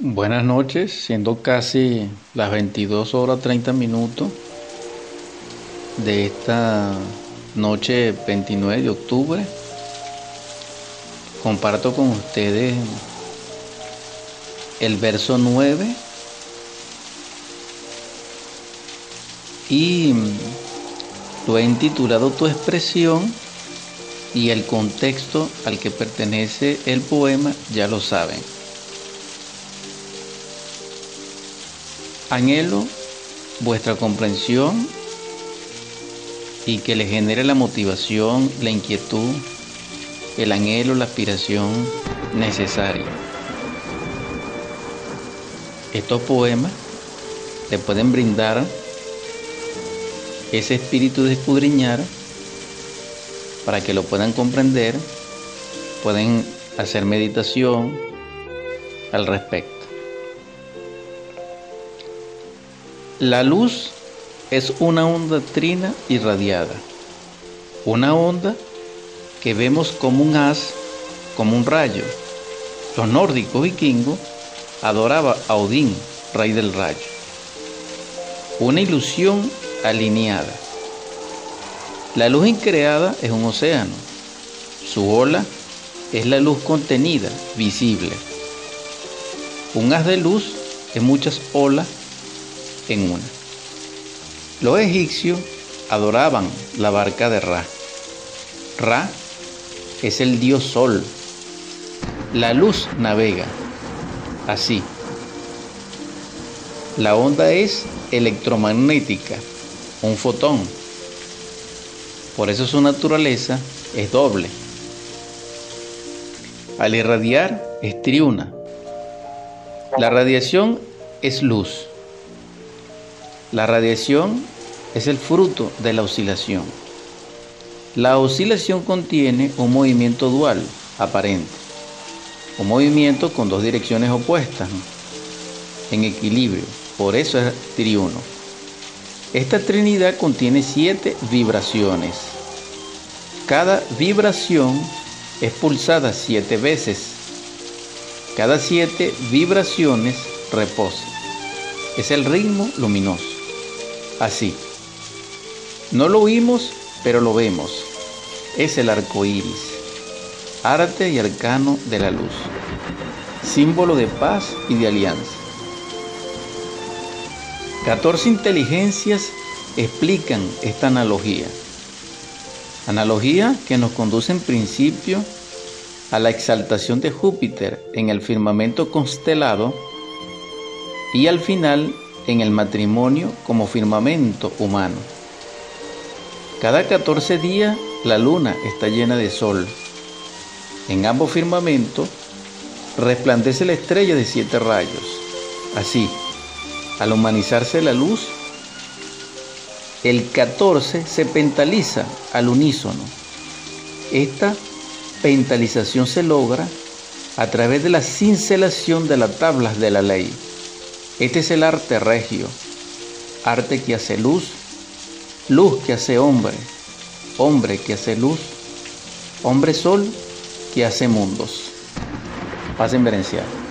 Buenas noches, siendo casi las 22 horas 30 minutos de esta noche 29 de octubre, comparto con ustedes el verso 9 y lo he intitulado Tu expresión y el contexto al que pertenece el poema ya lo saben. Anhelo vuestra comprensión y que le genere la motivación, la inquietud, el anhelo, la aspiración necesaria. Estos poemas le pueden brindar ese espíritu de escudriñar para que lo puedan comprender, pueden hacer meditación al respecto. La luz es una onda trina irradiada, una onda que vemos como un haz, como un rayo. Los nórdicos vikingos adoraban a Odín, rey del rayo. Una ilusión alineada. La luz increada es un océano. Su ola es la luz contenida, visible. Un haz de luz es muchas olas en una. Los egipcios adoraban la barca de Ra. Ra es el dios sol. La luz navega. Así. La onda es electromagnética, un fotón. Por eso su naturaleza es doble. Al irradiar es triuna. La radiación es luz. La radiación es el fruto de la oscilación. La oscilación contiene un movimiento dual aparente, un movimiento con dos direcciones opuestas, en equilibrio, por eso es triuno. Esta trinidad contiene siete vibraciones. Cada vibración es pulsada siete veces. Cada siete vibraciones reposa. Es el ritmo luminoso así. No lo oímos, pero lo vemos. Es el arco iris, arte y arcano de la luz, símbolo de paz y de alianza. 14 inteligencias explican esta analogía. Analogía que nos conduce en principio a la exaltación de Júpiter en el firmamento constelado y al final en el matrimonio como firmamento humano. Cada 14 días la luna está llena de sol. En ambos firmamentos resplandece la estrella de siete rayos. Así, al humanizarse la luz, el 14 se pentaliza al unísono. Esta pentalización se logra a través de la cincelación de las tablas de la ley. Este es el arte regio, arte que hace luz, luz que hace hombre, hombre que hace luz, hombre sol que hace mundos. Pasen verencial.